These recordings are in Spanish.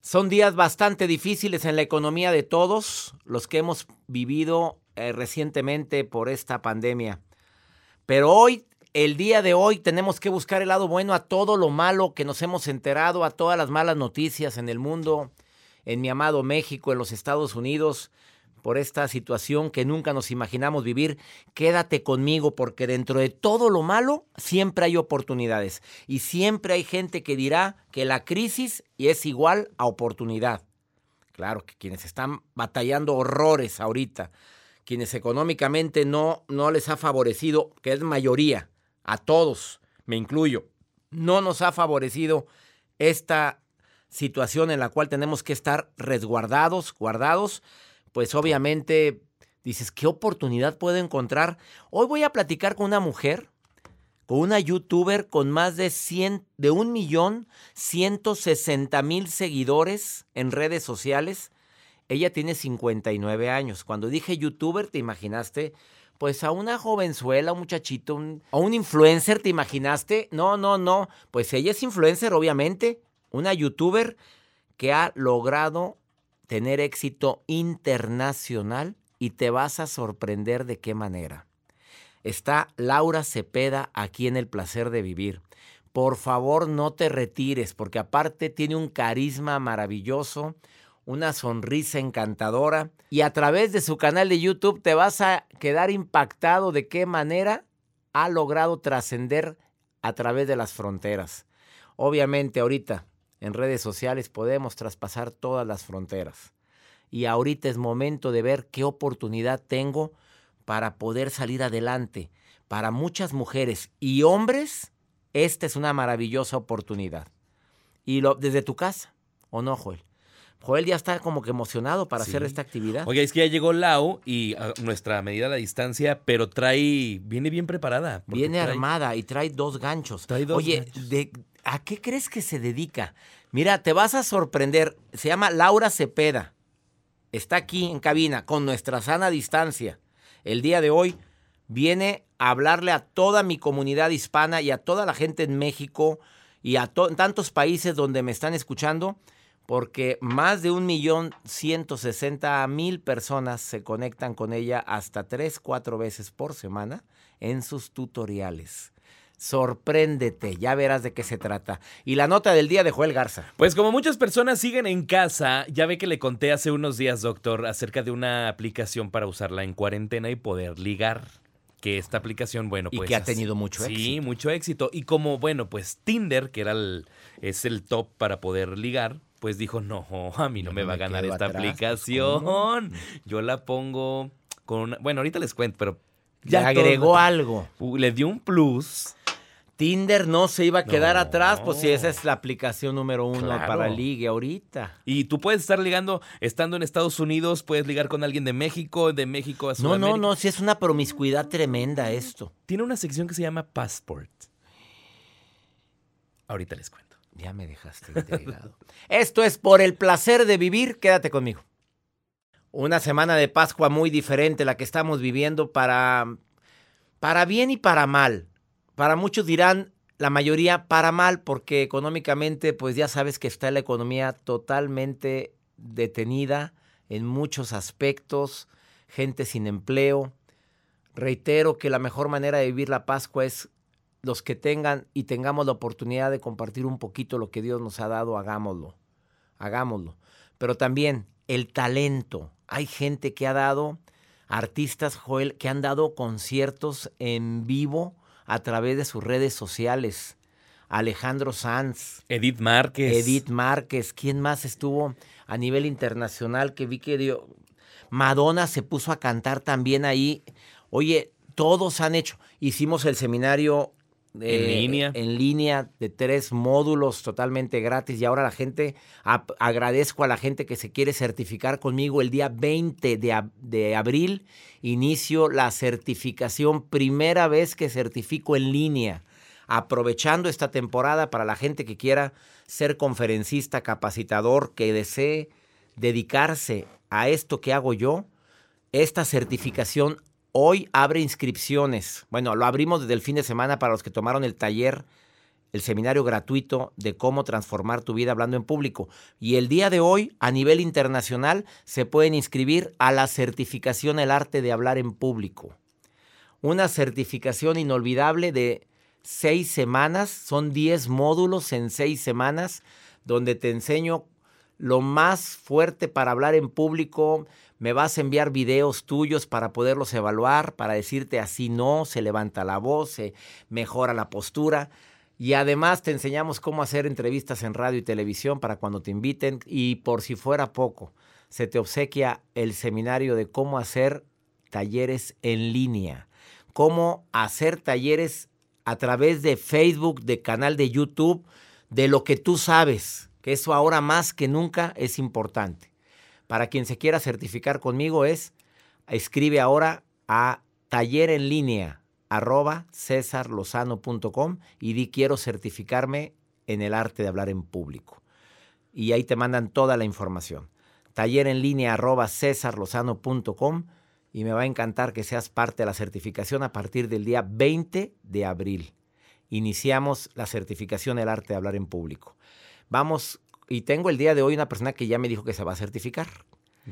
Son días bastante difíciles en la economía de todos los que hemos vivido eh, recientemente por esta pandemia. Pero hoy, el día de hoy, tenemos que buscar el lado bueno a todo lo malo que nos hemos enterado, a todas las malas noticias en el mundo, en mi amado México, en los Estados Unidos por esta situación que nunca nos imaginamos vivir, quédate conmigo porque dentro de todo lo malo siempre hay oportunidades y siempre hay gente que dirá que la crisis es igual a oportunidad. Claro que quienes están batallando horrores ahorita, quienes económicamente no, no les ha favorecido, que es mayoría, a todos, me incluyo, no nos ha favorecido esta situación en la cual tenemos que estar resguardados, guardados, pues obviamente dices, ¿qué oportunidad puedo encontrar? Hoy voy a platicar con una mujer, con una youtuber con más de 100, de un millón 160 mil seguidores en redes sociales. Ella tiene 59 años. Cuando dije youtuber, ¿te imaginaste? Pues a una jovenzuela, un muchachito, a un influencer, ¿te imaginaste? No, no, no. Pues ella es influencer, obviamente. Una youtuber que ha logrado tener éxito internacional y te vas a sorprender de qué manera. Está Laura Cepeda aquí en El Placer de Vivir. Por favor, no te retires, porque aparte tiene un carisma maravilloso, una sonrisa encantadora, y a través de su canal de YouTube te vas a quedar impactado de qué manera ha logrado trascender a través de las fronteras. Obviamente ahorita en redes sociales podemos traspasar todas las fronteras. Y ahorita es momento de ver qué oportunidad tengo para poder salir adelante. Para muchas mujeres y hombres, esta es una maravillosa oportunidad. Y lo, desde tu casa, ¿o no, Joel? Joel ya está como que emocionado para hacer esta actividad. Oye, es que ya llegó Lau y a nuestra medida la distancia, pero trae, viene bien preparada. Viene armada y trae dos ganchos. Trae dos Oye, ganchos. de- ¿a qué crees que se dedica? Mira, te vas a sorprender. Se llama Laura Cepeda. Está aquí en cabina con nuestra sana distancia. El día de hoy viene a hablarle a toda mi comunidad hispana y a toda la gente en México y a to- tantos países donde me están escuchando, porque más de un millón ciento sesenta mil personas se conectan con ella hasta tres, cuatro veces por semana en sus tutoriales. Sorpréndete, ya verás de qué se trata. Y la nota del día de Joel Garza. Pues como muchas personas siguen en casa, ya ve que le conté hace unos días, doctor, acerca de una aplicación para usarla en cuarentena y poder ligar. Que esta aplicación, bueno, Y pues. que ha tenido mucho Sí, éxito. mucho éxito. Y como, bueno, pues Tinder, que era el, es el top para poder ligar, pues dijo, no, a mí no me no va a ganar esta atrás, pues, aplicación. Yo la pongo con una. Bueno, ahorita les cuento, pero. Ya todo- agregó algo. Le dio un plus. Tinder no se iba a quedar No. atrás, pues si esa es la aplicación número uno Claro. para ligue ahorita. Y tú puedes estar ligando, estando en Estados Unidos, puedes ligar con alguien de México, de México a No, Sudamérica. no, no, si es una promiscuidad tremenda esto. Tiene una sección que se llama Passport. Ahorita les cuento. Ya me dejaste intrigado. Esto es por el placer de vivir, quédate conmigo. Una semana de Pascua muy diferente la que estamos viviendo para para bien y para mal. Para muchos dirán la mayoría para mal porque económicamente pues ya sabes que está la economía totalmente detenida en muchos aspectos, gente sin empleo. Reitero que la mejor manera de vivir la Pascua es los que tengan y tengamos la oportunidad de compartir un poquito lo que Dios nos ha dado, hagámoslo. Hagámoslo. Pero también el talento. Hay gente que ha dado, artistas, Joel, que han dado conciertos en vivo a través de sus redes sociales. Alejandro Sanz, Edith Márquez. Edith Márquez, ¿quién más estuvo a nivel internacional que vi que dio? Madonna se puso a cantar también ahí. Oye, todos han hecho. Hicimos el seminario En línea. en línea de tres módulos totalmente gratis. Y ahora la gente agradezco a la gente que se quiere certificar conmigo. El día 20 de, de abril inicio la certificación. Primera vez que certifico en línea. Aprovechando esta temporada para la gente que quiera ser conferencista, capacitador, que desee dedicarse a esto que hago yo, esta certificación hoy abre inscripciones. Bueno, lo abrimos desde el fin de semana para los que tomaron el taller, el seminario gratuito de cómo transformar tu vida hablando en público. Y el día de hoy, a nivel internacional, se pueden inscribir a la certificación El arte de hablar en público. Una certificación inolvidable de seis semanas, son 10 módulos en seis semanas, donde te enseño lo más fuerte para hablar en público. Me vas a enviar videos tuyos para poderlos evaluar, para decirte así no, se levanta la voz, se mejora la postura. Y además te enseñamos cómo hacer entrevistas en radio y televisión para cuando te inviten. Y por si fuera poco, se te obsequia el seminario de cómo hacer talleres en línea. Cómo hacer talleres a través de Facebook, de canal de YouTube, de lo que tú sabes, que eso ahora más que nunca es importante. Para quien se quiera certificar conmigo es, escribe ahora a taller en línea arroba cesarlozano.com y di quiero certificarme en el arte de hablar en público. Y ahí te mandan toda la información. Taller en línea arroba cesarlozano.com y me va a encantar que seas parte de la certificación a partir del día 20 de abril. Iniciamos la certificación del arte de hablar en público. Vamos, y tengo el día de hoy una persona que ya me dijo que se va a certificar.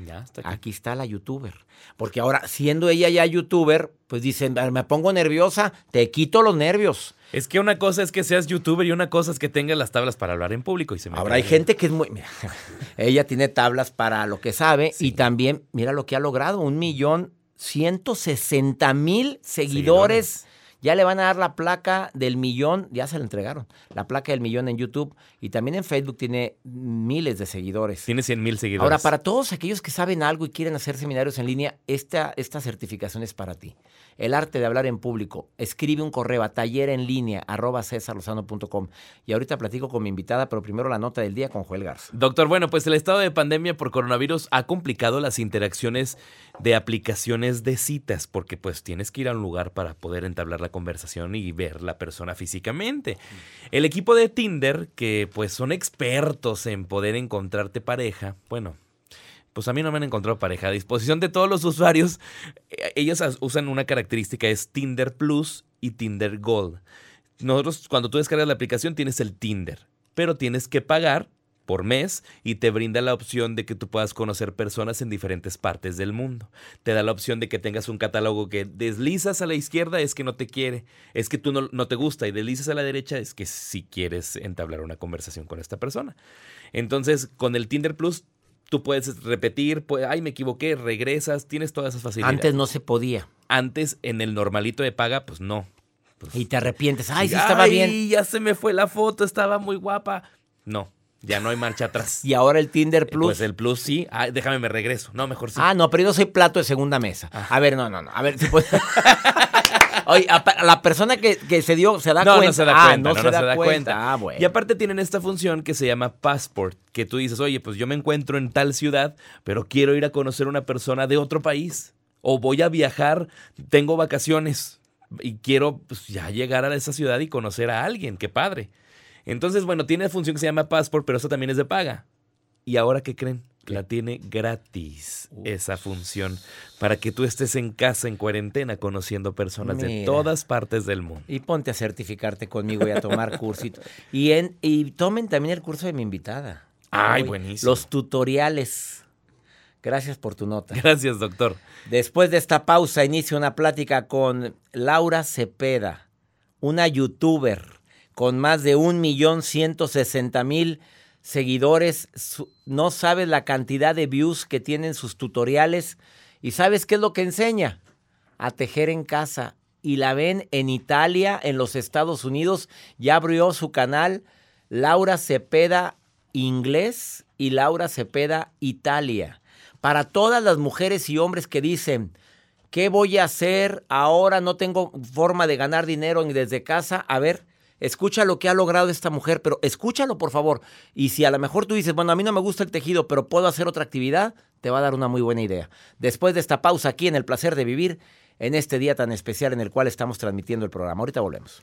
Ya, está aquí. Aquí está la youtuber. Porque ahora, siendo ella ya youtuber, pues dicen, me pongo nerviosa, te quito los nervios. Es que una cosa es que seas youtuber y una cosa es que tengas las tablas para hablar en público. Y se me Ahora hay gente que es muy... mira, ella tiene tablas para lo que sabe y también, mira lo que ha logrado, un millón ciento sesenta mil seguidores. Seguidores. Ya le van a dar la placa del millón, ya se la entregaron, la placa del millón en YouTube y también en Facebook tiene miles de seguidores. Tiene 100 mil seguidores. Ahora, para todos aquellos que saben algo y quieren hacer seminarios en línea, esta, esta certificación es para ti. El arte de hablar en público. Escribe un correo a taller en línea arroba cesarlozano.com. Y ahorita platico con mi invitada, pero primero la nota del día con Joel Garza. Doctor, bueno, pues el estado de pandemia por coronavirus ha complicado las interacciones de aplicaciones de citas, porque pues tienes que ir a un lugar para poder entablar la conversación y ver la persona físicamente. El equipo de Tinder, que pues son expertos en poder encontrarte pareja, bueno, pues a mí no me han encontrado pareja. A disposición de todos los usuarios, eh, ellos as- usan una característica, es Tinder Plus y Tinder Gold. Nosotros, cuando tú descargas la aplicación, tienes el Tinder, pero tienes que pagar por mes y te brinda la opción de que tú puedas conocer personas en diferentes partes del mundo. Te da la opción de que tengas un catálogo que deslizas a la izquierda es que no te quiere, es que tú no, no te gusta y deslizas a la derecha es que sí quieres entablar una conversación con esta persona. Entonces, con el Tinder Plus, tú puedes repetir, pues, ay, me equivoqué, regresas, tienes todas esas facilidades. Antes no se podía. Antes, en el normalito de paga, pues no. Pues, Y te arrepientes. Ay, sí estaba bien. Ya se me fue la foto, estaba muy guapa. No, ya no hay marcha atrás. Y ahora el Tinder Plus. Pues el plus sí. Ay, déjame me regreso. No, mejor sí. Ah, no, pero yo soy plato de segunda mesa. A ver, no, no, no. A ver, si puede- Oye, a la persona que, que se dio, se da no, cuenta. no se da Ah, cuenta, no, no se da cuenta. Ah, bueno. Y aparte tienen esta función que se llama Passport, que tú dices, oye, pues yo me encuentro en tal ciudad, pero quiero ir a conocer una persona de otro país. O voy a viajar, tengo vacaciones y quiero pues, ya llegar a esa ciudad y conocer a alguien. Qué padre. Entonces, bueno, tiene función que se llama Passport, pero eso también es de paga. ¿Y ahora qué creen? la tiene gratis esa función para que tú estés en casa en cuarentena conociendo personas de todas partes del mundo. Y ponte a certificarte conmigo y a tomar cursitos. Y, en, y tomen también el curso de mi invitada. Ay, buenísimo. Los tutoriales. Gracias por tu nota. Gracias, doctor. Después de esta pausa, inicio una plática con Laura Cepeda, una youtuber con más de 1.160.000 seguidores. No sabes la cantidad de views que tienen sus tutoriales. ¿Y sabes qué es lo que enseña? A tejer en casa. Y la ven en Italia, en los Estados Unidos. Ya abrió su canal Laura Cepeda Inglés y Laura Cepeda Italia. Para todas las mujeres y hombres que dicen, ¿qué voy a hacer ahora? No tengo forma de ganar dinero ni desde casa. A ver, escucha lo que ha logrado esta mujer, pero escúchalo por favor. Y si a lo mejor tú dices, bueno, a mí no me gusta el tejido, pero puedo hacer otra actividad, te va a dar una muy buena idea. Después de esta pausa aquí en El Placer de Vivir, en este día tan especial en el cual estamos transmitiendo el programa. Ahorita volvemos.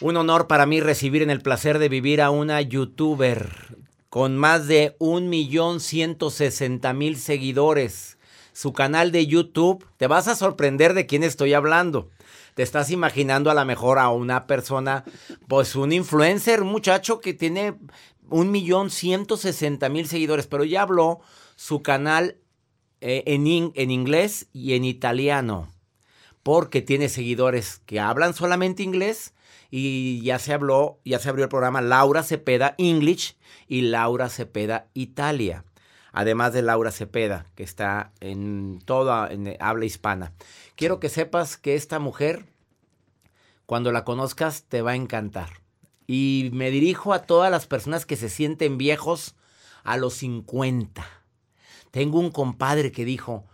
Un honor para mí recibir en el placer de vivir a una youtuber con más de un millón ciento sesenta mil seguidores. Su canal de YouTube, te vas a sorprender de quién estoy hablando. Te estás imaginando a lo mejor a una persona, pues un influencer, un muchacho que tiene un millón ciento sesenta mil seguidores, pero ya habló su canal eh, en, en inglés y en italiano porque tiene seguidores que hablan solamente inglés y ya se habló, ya se abrió el programa Laura Cepeda English y Laura Cepeda Italia. Además de Laura Cepeda, que está en toda en habla hispana. Quiero que sepas que esta mujer, cuando la conozcas, te va a encantar. Y me dirijo a todas las personas que se sienten viejos a los 50. Tengo un compadre que dijo,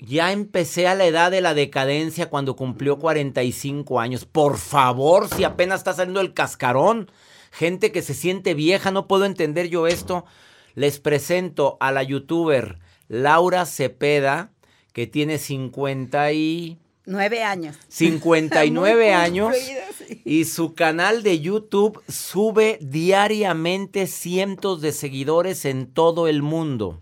ya empecé a la edad de la decadencia cuando cumplió 45 años. Por favor, si apenas está saliendo el cascarón. Gente que se siente vieja, no puedo entender yo esto. Les presento a la youtuber Laura Cepeda, que tiene 50 y... Nueve años. 59 Muy años sí. y su canal de YouTube sube diariamente cientos de seguidores en todo el mundo.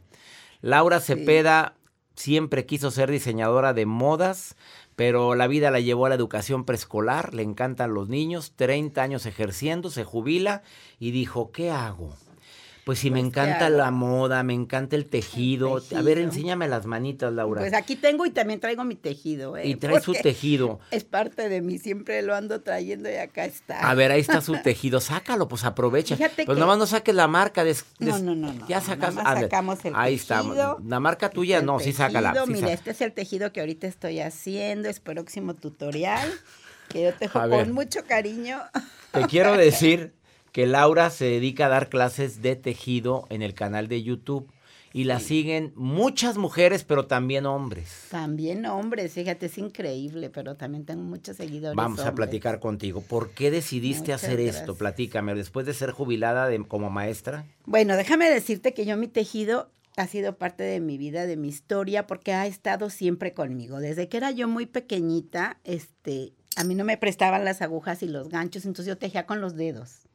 Laura Cepeda siempre quiso ser diseñadora de modas, pero la vida la llevó a la educación preescolar, le encantan los niños, 30 años ejerciendo, se jubila y dijo, ¿qué hago? Pues sí, me Pues, ¿qué encanta la moda, me encanta el tejido. A ver, tejido. enséñame las manitas, Laura. Pues aquí tengo y también traigo mi tejido, ¿eh? y trae su tejido. Es parte de mí, siempre lo ando trayendo y acá está. A ver, ahí está su tejido. Sácalo, pues aprovecha. Fíjate pues que- nada más no saques la marca. des- No, des- no, no, no, Ya sacas. nada más sacamos el Ahí está. tejido. La marca tuya, no, el sí sácala. tejido, sí Mira, este es el tejido que ahorita estoy haciendo, es próximo tutorial, que yo ver. con mucho cariño. Te quiero decir que Laura se dedica a dar clases de tejido en el canal de YouTube. Y la siguen muchas mujeres, pero también hombres. También hombres, fíjate, es increíble, pero también tengo muchos seguidores. Vamos a platicar contigo. ¿Por qué decidiste Muchas hacer esto? Platícame. Después de ser jubilada de- como maestra. Bueno, déjame decirte que yo mi tejido ha sido parte de mi vida, de mi historia, porque ha estado siempre conmigo. Desde que era yo muy pequeñita, este, a mí no me prestaban las agujas y los ganchos, entonces yo tejía con los dedos.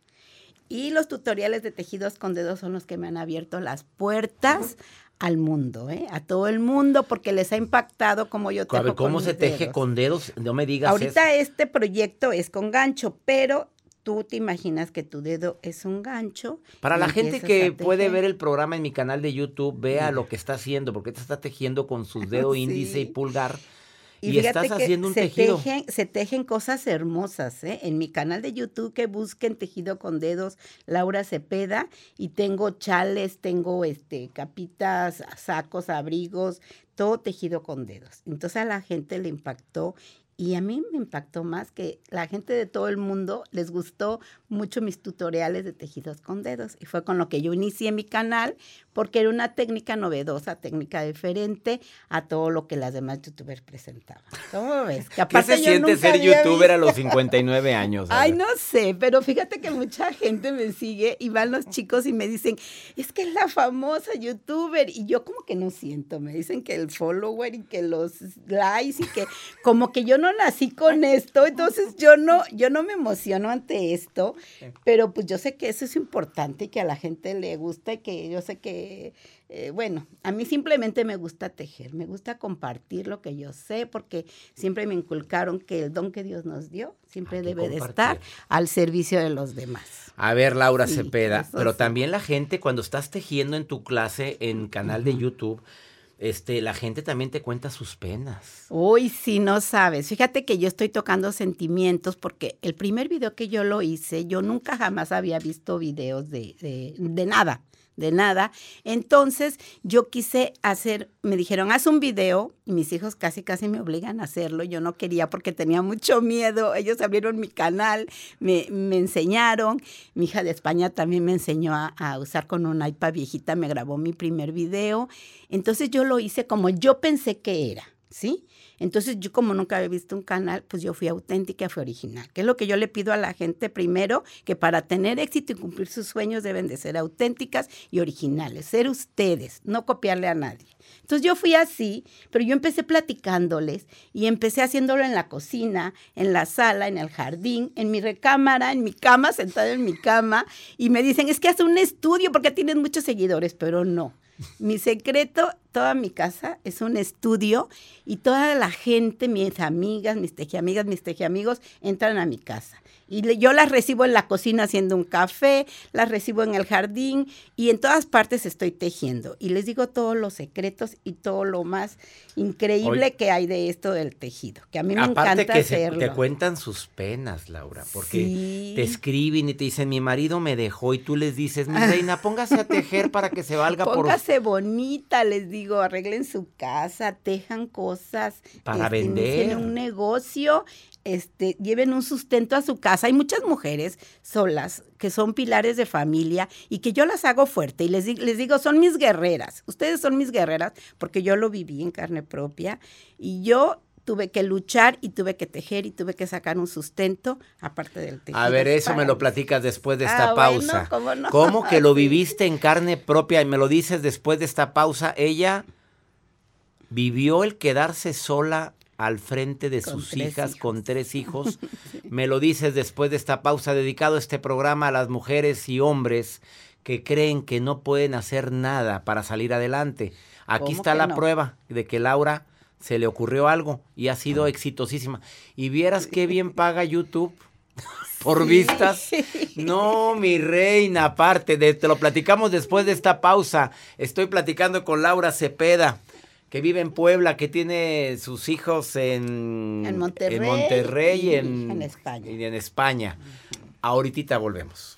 Y los tutoriales de tejidos con dedos son los que me han abierto las puertas al mundo, ¿eh? a todo el mundo, porque les ha impactado como yo A tejo ver, ¿cómo con se mis teje dedos. con dedos? No me digas Ahorita eso. este proyecto es con gancho, pero tú te imaginas que tu dedo es un gancho. Para la gente que a puede ver el programa en mi canal de YouTube, vea lo que está haciendo, porque te está tejiendo con sus dedos Sí. índice y pulgar. Y, estás que haciendo un se tejido. Tejen, se tejen cosas hermosas, ¿eh? En mi canal de YouTube que busquen tejido con dedos, Laura Cepeda, y tengo chales, tengo este capitas, sacos, abrigos, todo tejido con dedos. Entonces a la gente le impactó y a mí me impactó más que la gente de todo el mundo les gustó mucho mis tutoriales de tejidos con dedos y fue con lo que yo inicié mi canal porque era una técnica novedosa, técnica diferente a todo lo que las demás youtubers presentaban. ¿Cómo ves? Que ¿Qué se siente ser youtuber a los 59 años? Ay, no sé, pero fíjate que mucha gente me sigue y van los chicos y me dicen, es que es la famosa youtuber. Y yo como que no siento, me dicen que el follower y que los likes y que como que yo no nací con esto, entonces yo no, yo no me emociono ante esto, pero pues yo sé que eso es importante y que a la gente le gusta y que yo sé que, eh, bueno, a mí simplemente me gusta tejer, me gusta compartir lo que yo sé porque siempre me inculcaron que el don que Dios nos dio siempre debe de estar al servicio de los demás. A ver, Laura Sí, Cepeda, pero sí. también la gente, cuando estás tejiendo en tu clase en canal de YouTube, este, la gente también te cuenta sus penas. Uy, si no sabes. Fíjate que yo estoy tocando sentimientos porque el primer video que yo lo hice, yo nunca jamás había visto videos de, de, de nada, de nada. Entonces yo quise hacer, me dijeron, haz un video, y mis hijos casi, casi me obligan a hacerlo. Yo no quería porque tenía mucho miedo. Ellos abrieron mi canal, me, me enseñaron. Mi hija de España también me enseñó a, a usar con un iPad viejita, me grabó mi primer video. Entonces yo lo hice como yo pensé que era, ¿sí? Entonces yo como nunca había visto un canal, pues yo fui auténtica, fui original. Que es lo que yo le pido a la gente primero, que para tener éxito y cumplir sus sueños deben de ser auténticas y originales, ser ustedes, no copiarle a nadie. Entonces yo fui así, pero yo empecé platicándoles y empecé haciéndolo en la cocina, en la sala, en el jardín, en mi recámara, en mi cama, sentada en mi cama, y me dicen, es que hace un estudio porque tienes muchos seguidores, pero no. Mi secreto, toda mi casa es un estudio y toda la gente, mis amigas, mis tejiamigas, mis tejiamigos, entran a mi casa. Y le- yo las recibo en la cocina haciendo un café, las recibo en el jardín y en todas partes estoy tejiendo. Y les digo todos los secretos y todo lo más increíble que hay de esto del tejido, que a mí me Aparte encanta que se- hacerlo. te cuentan sus penas, Laura, porque Sí. te escriben y te dicen, mi marido me dejó, y tú les dices, mi reina, póngase a tejer para que se valga por... Póngase bonita, les digo, arreglen su casa, tejan cosas. Para este, vender. un negocio, este, lleven un sustento a su casa. Hay muchas mujeres solas que son pilares de familia y que yo las hago fuerte y les, les digo, son mis guerreras. Ustedes son mis guerreras porque yo lo viví en carne propia y yo tuve que luchar y tuve que tejer y tuve que sacar un sustento aparte del tejido. A ver, eso me lo platicas después de esta Ah, bueno, pausa. ¿cómo no? ¿Cómo que lo viviste en carne propia y me lo dices después de esta pausa? Ella vivió el quedarse sola al frente de Con sus hijas con tres hijos. Me lo dices después de esta pausa dedicado este programa a las mujeres y hombres que creen que no pueden hacer nada para salir adelante. Aquí ¿Cómo está la no? prueba de que Laura se le ocurrió algo y ha sido exitosísima. Y vieras qué bien paga YouTube. por vistas. No, mi reina, aparte, de, te lo platicamos después de esta pausa. Estoy platicando con Laura Cepeda, que vive en Puebla, que tiene sus hijos en, En Monterrey en Monterrey y en, en España. y en España. Ahorita volvemos.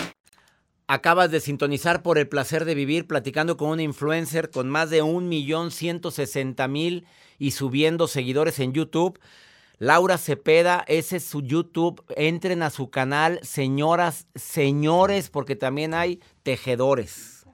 Acabas de sintonizar por el placer de vivir platicando con un influencer con más de 1.160.000 y subiendo seguidores en YouTube. Laura Cepeda, ese es su YouTube. Entren a su canal, señoras, señores, porque también hay tejedores.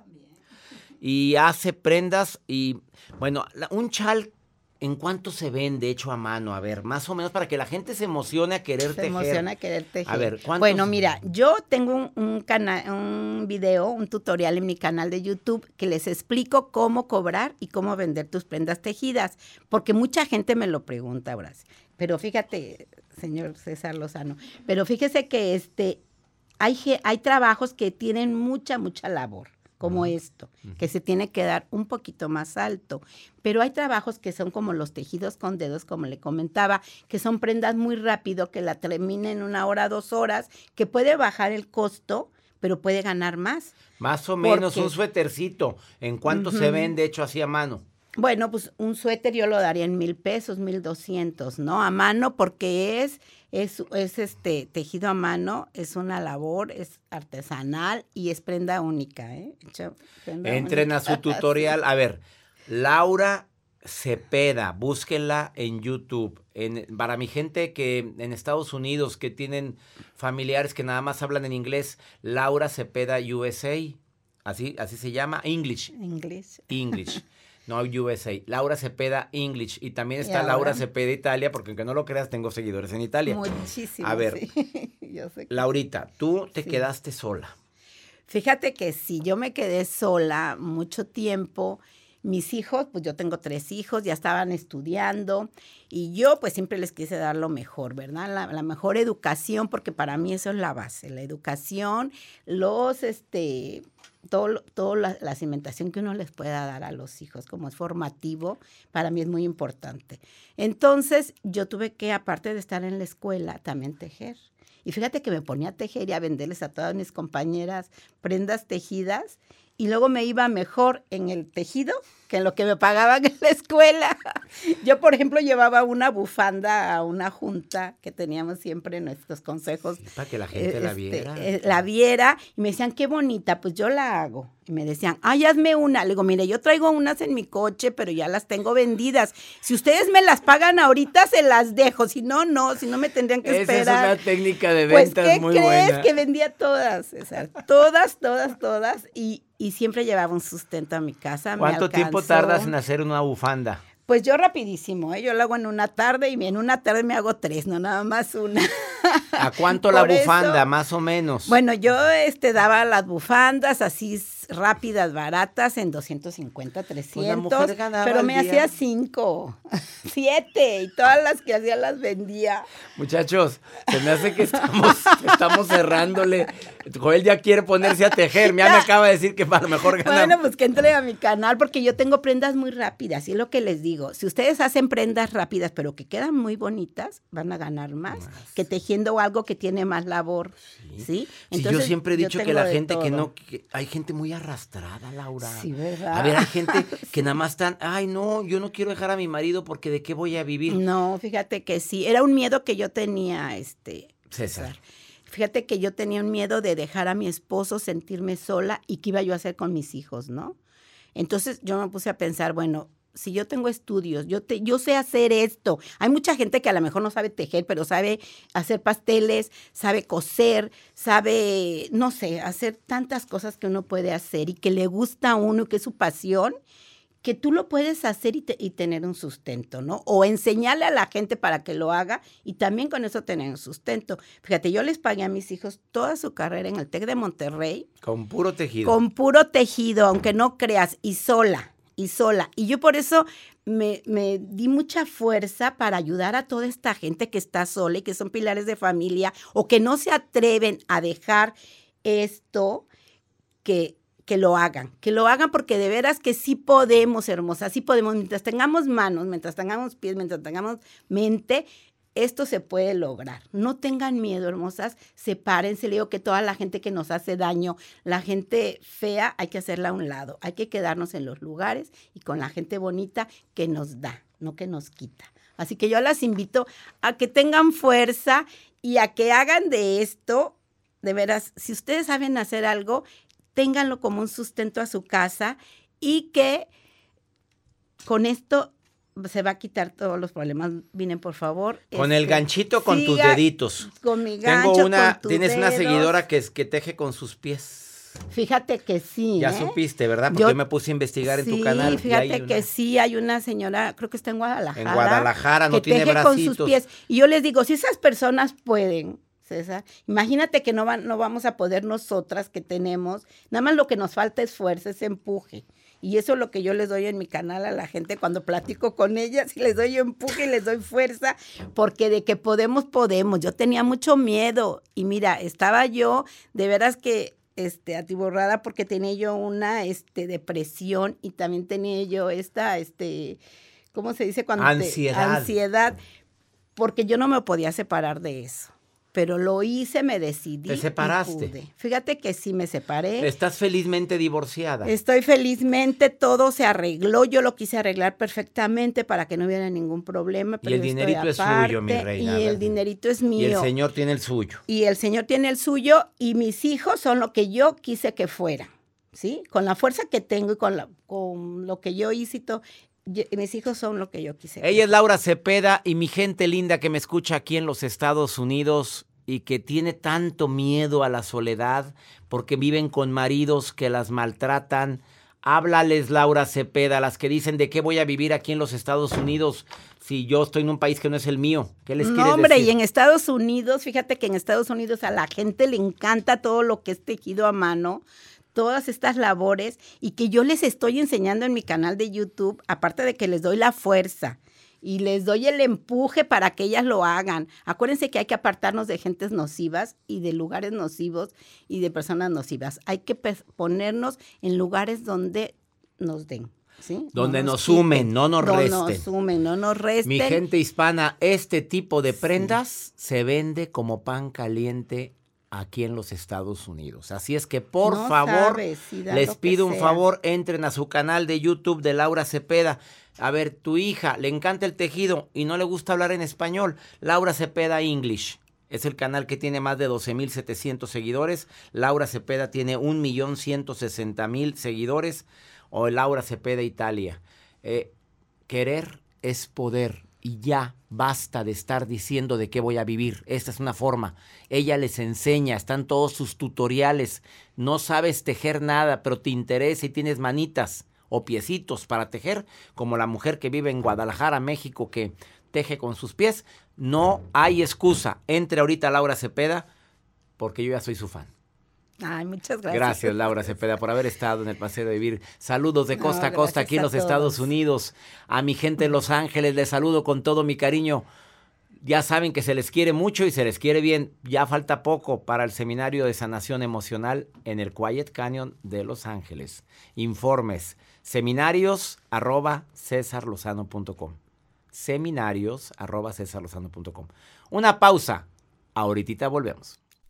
Y hace prendas y, bueno, un chal, ¿en cuánto se vende hecho a mano? A ver, más o menos para que la gente se emocione a querer Se tejer. emociona querer tejer. A ver, ¿cuántos? Bueno, mira, yo tengo un, un, video, un tutorial en mi canal de YouTube que les explico cómo cobrar y cómo vender tus prendas tejidas, porque mucha gente me lo pregunta, Bras. Pero fíjate, señor César Lozano, pero fíjese que este hay, hay trabajos que tienen mucha, mucha labor como esto, que se tiene que dar un poquito más alto. Pero hay trabajos que son como los tejidos con dedos, como le comentaba, que son prendas muy rápido, que la termina en una hora, dos horas, que puede bajar el costo, pero puede ganar más. Más o menos Porque- un suétercito. ¿En cuánto se Ujú. vende hecho así a mano? Bueno, pues un suéter yo lo daría en mil pesos, mil doscientos, ¿no? A mano, porque es, es, es este tejido a mano, es una labor, es artesanal y es prenda única, ¿eh? Hecha prenda Entren a su tutorial. A ver, Laura Cepeda, búsquenla en YouTube. En- para mi gente que en Estados Unidos que tienen familiares que nada más hablan en inglés, Laura Cepeda USA. Así, así se llama, English. En inglés. English. No USA. Laura Cepeda English. Y también está Laura Cepeda Italia, porque aunque no lo creas, tengo seguidores en Italia. Muchísimo. A ver, sí. Yo sé que- Laurita, tú te Sí. quedaste sola. Fíjate que si yo me quedé sola mucho tiempo. Mis hijos, pues yo tengo tres hijos, ya estaban estudiando y yo pues siempre les quise dar lo mejor, ¿verdad? La, la mejor educación, porque para mí eso es la base, la educación, los, este, todo, lo- todo la, la cimentación que uno les pueda dar a los hijos, como es formativo, para mí es muy importante. Entonces yo tuve que, aparte de estar en la escuela, también tejer. Y fíjate que me ponía a tejer y a venderles a todas mis compañeras prendas tejidas y luego me iba mejor en el tejido que en lo que me pagaban en la escuela. Yo, por ejemplo, llevaba una bufanda a una junta que teníamos siempre en nuestros consejos. Para que la gente la este, viera. eh, la viera y me decían, qué bonita, pues yo la hago. Y me decían, ay, hazme una. Le digo, mire, yo traigo unas en mi coche, pero ya las tengo vendidas. Si ustedes me las pagan ahorita, se las dejo. Si no, no, si no me tendrían que Esa es esperar. una técnica de Pues, ventas ¿qué muy crees? buena. Que vendía todas, César. Todas, todas, todas. Y, y siempre llevaba un sustento a mi casa. ¿Cuánto tiempo tardas en hacer una bufanda? Pues yo rapidísimo, ¿eh? Yo lo hago en una tarde y en una tarde me hago tres, no nada más una. ¿A cuánto la eso- bufanda, más o menos? Bueno, yo este, daba las bufandas así rápidas, baratas, en 250, 300, mujer ganaba pero me día. hacía cinco, siete, y todas las que hacía las vendía. Muchachos, se me hace que estamos, estamos cerrándole. Joel ya quiere ponerse a tejer. Ya me acaba de decir que a lo mejor gana. Bueno, pues que entre a mi canal porque yo tengo prendas muy rápidas y es lo que les digo. Si ustedes hacen prendas rápidas pero que quedan muy bonitas, van a ganar más, que tejiendo algo que tiene más labor. ¿Sí? Sí, yo Entonces, siempre he dicho que la gente que no, que hay gente muy arrastrada, Laura. Sí, ¿verdad? A ver, hay gente que nada más están, ay, no, yo no quiero dejar a mi marido porque de qué voy a vivir. No, fíjate que sí, era un miedo que yo tenía, este, César. Fíjate que yo tenía un miedo de dejar a mi esposo, sentirme sola y qué iba yo a hacer con mis hijos, ¿no? Entonces yo me puse a pensar, bueno, si yo tengo estudios, yo, te, yo sé hacer esto. Hay mucha gente que a lo mejor no sabe tejer, pero sabe hacer pasteles, sabe coser, sabe, no sé, hacer tantas cosas que uno puede hacer y que le gusta a uno y que es su pasión que tú lo puedes hacer y, te- y tener un sustento, ¿no? O enseñarle a la gente para que lo haga y también con eso tener un sustento. Fíjate, yo les pagué a mis hijos toda su carrera en el TEC de Monterrey Con puro tejido. con puro tejido, aunque no creas, y sola, y sola. Y yo por eso me, me di mucha fuerza para ayudar a toda esta gente que está sola y que son pilares de familia o que no se atreven a dejar esto, que, que lo hagan, que lo hagan porque de veras que sí podemos, hermosa, sí podemos, mientras tengamos manos, mientras tengamos pies, mientras tengamos mente, esto se puede lograr. No tengan miedo, hermosas, sepárense, le digo que toda la gente que nos hace daño, la gente fea, hay que hacerla a un lado, hay que quedarnos en los lugares y con la gente bonita que nos da, no que nos quita. Así que yo las invito a que tengan fuerza y a que hagan de esto, de veras, si ustedes saben hacer algo, ténganlo como un sustento a su casa y que con esto se va a quitar todos los problemas. Vienen, por favor. Con el este, ganchito con tus deditos. Con mi gancho, Tengo una, con tus tienes una seguidora que, es- que teje con sus pies. Fíjate que sí. Ya ¿eh? supiste, ¿verdad? Porque Yo- yo me puse a investigar en tu Sí, canal. y fíjate hay una- que sí, hay una señora, creo que está en Guadalajara. En Guadalajara, no que tiene teje con sus pies. Y yo les digo, si esas personas pueden, César, imagínate que no, van, no vamos a poder nosotras que tenemos, nada más lo que nos falta es fuerza, es empuje. Y eso es lo que yo les doy en mi canal a la gente cuando platico con ellas y les doy empuje y les doy fuerza, porque de que podemos, podemos. Yo tenía mucho miedo y mira, estaba yo de veras que este, atiborrada porque tenía yo una este, depresión y también tenía yo esta, este, ¿cómo se dice? cuando te- Ansiedad. ansiedad, porque yo no me podía separar de eso. Pero lo hice, me decidí. ¿Te y separaste? pude. Fíjate que sí me separé. Estás felizmente divorciada. Estoy felizmente, todo se arregló, yo lo quise arreglar perfectamente para que no hubiera ningún problema. Y el dinerito es suyo, mi reina, Y el dinerito es y mío. el señor tiene el suyo. Y el Señor tiene el suyo y mis hijos son lo que yo quise que fueran, ¿sí? Con la fuerza que tengo y con, la- con lo que yo hice y todo, yo- mis hijos son lo que yo quise. Ella es Laura Cepeda y mi gente linda que me escucha aquí en los Estados Unidos y que tiene tanto miedo a la soledad porque viven con maridos que las maltratan. Háblales, Laura Cepeda, las que dicen de qué voy a vivir aquí en los Estados Unidos si yo estoy en un país que no es el mío. ¿Qué les No, quieres hombre, decir? y en Estados Unidos, fíjate que en Estados Unidos a la gente le encanta todo lo que es tejido a mano, todas estas labores, y que yo les estoy enseñando en mi canal de YouTube, aparte de que les doy la fuerza y les doy el empuje para que ellas lo hagan. Acuérdense que hay que apartarnos de gentes nocivas y de lugares nocivos y de personas nocivas. Hay que ponernos en lugares donde nos den. ¿sí? No Donde nos quiten, sumen, no nos donde resten. nos sumen, no nos resten. Mi gente hispana, este tipo de prendas se vende como pan caliente aquí en los Estados Unidos. Así es que por No favor, sabes, les pido un sea. favor, entren a su canal de YouTube de Laura Cepeda. A ver, tu hija le encanta el tejido y no le gusta hablar en español. Laura Cepeda English. Es el canal que tiene más de 12.700 seguidores. Laura Cepeda tiene 1.160.000 seguidores. O Laura Cepeda Italia. Eh, querer es poder y ya basta de estar diciendo de qué voy a vivir. Esta es una forma. Ella les enseña, están todos sus tutoriales. No sabes tejer nada, pero te interesa y tienes manitas o piecitos para tejer, como la mujer que vive en Guadalajara, México, que teje con sus pies. No hay excusa. Entre ahorita Laura Cepeda, porque yo ya soy su fan. Ay, muchas gracias. Gracias, Laura Cepeda, por haber estado en el Paseo de Vivir. Saludos de No, costa a costa aquí en los Estados. Unidos. A mi gente en Los Ángeles les saludo con todo mi cariño. Ya saben que se les quiere mucho y se les quiere bien. Ya falta poco para el seminario de sanación emocional en el Quiet Canyon de Los Ángeles. Informes seminarios arroba cesarlozano.com. Seminarios arroba. Una pausa. Ahorita volvemos.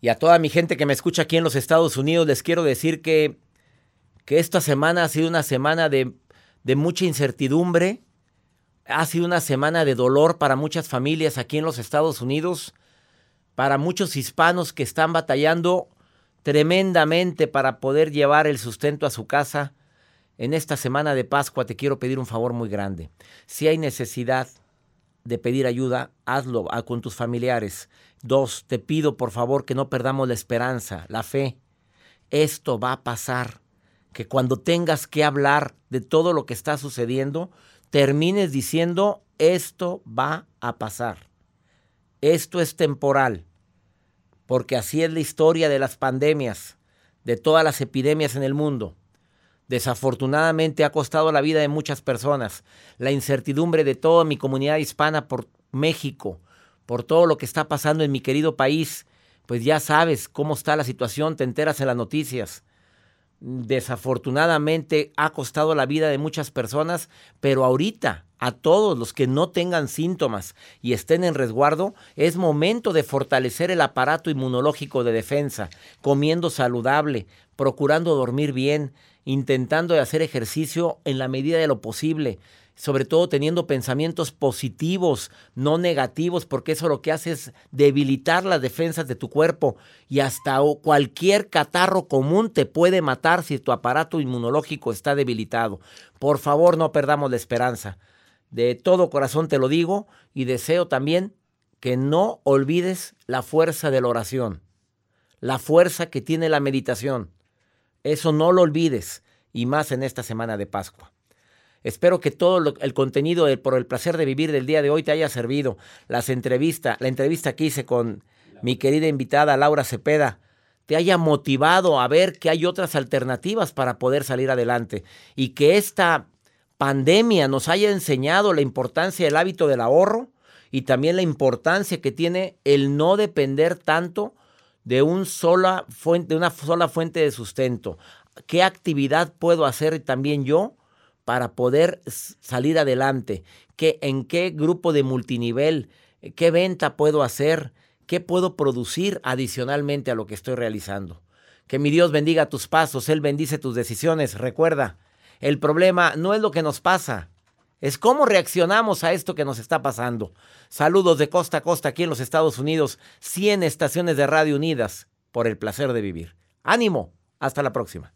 Y a toda mi gente que me escucha aquí en los Estados Unidos, les quiero decir que, que esta semana ha sido una semana de, de mucha incertidumbre, ha sido una semana de dolor para muchas familias aquí en los Estados Unidos, para muchos hispanos que están batallando tremendamente para poder llevar el sustento a su casa. En esta semana de Pascua te quiero pedir un favor muy grande. Si hay necesidad de pedir ayuda, hazlo a- con tus familiares. Dos, te pido por favor que no perdamos la esperanza, la fe. Esto va a pasar. Que cuando tengas que hablar de todo lo que está sucediendo, termines diciendo, esto va a pasar. Esto es temporal. Porque así es la historia de las pandemias, de todas las epidemias en el mundo. Desafortunadamente ha costado la vida de muchas personas. La incertidumbre de toda mi comunidad hispana por México, por todo lo que está pasando en mi querido país, pues ya sabes cómo está la situación, te enteras en las noticias. Desafortunadamente ha costado la vida de muchas personas, pero ahorita a todos los que no tengan síntomas y estén en resguardo, es momento de fortalecer el aparato inmunológico de defensa, comiendo saludable, procurando dormir bien, intentando hacer ejercicio en la medida de lo posible, sobre todo teniendo pensamientos positivos, no negativos, porque eso lo que hace es debilitar las defensas de tu cuerpo y hasta cualquier catarro común te puede matar si tu aparato inmunológico está debilitado. Por favor, no perdamos la esperanza. De todo corazón te lo digo y deseo también que no olvides la fuerza de la oración, la fuerza que tiene la meditación. Eso no lo olvides y más en esta semana de Pascua. Espero que todo el contenido por el placer de vivir del día de hoy te haya servido. Las entrevistas, la entrevista que hice con mi querida invitada Laura Cepeda, te haya motivado a ver que hay otras alternativas para poder salir adelante y que esta pandemia nos haya enseñado la importancia del hábito del ahorro y también la importancia que tiene el no depender tanto de, sola fuente, de una sola fuente de sustento. ¿Qué actividad puedo hacer también yo para poder salir adelante? ¿Qué, ¿En qué grupo de multinivel? ¿Qué venta puedo hacer? ¿Qué puedo producir adicionalmente a lo que estoy realizando? Que mi Dios bendiga tus pasos, Él bendice tus decisiones. Recuerda, el problema no es lo que nos pasa, es cómo reaccionamos a esto que nos está pasando. Saludos de costa a costa aquí en los Estados Unidos, 100 estaciones de radio unidas por el placer de vivir. Ánimo, hasta la próxima.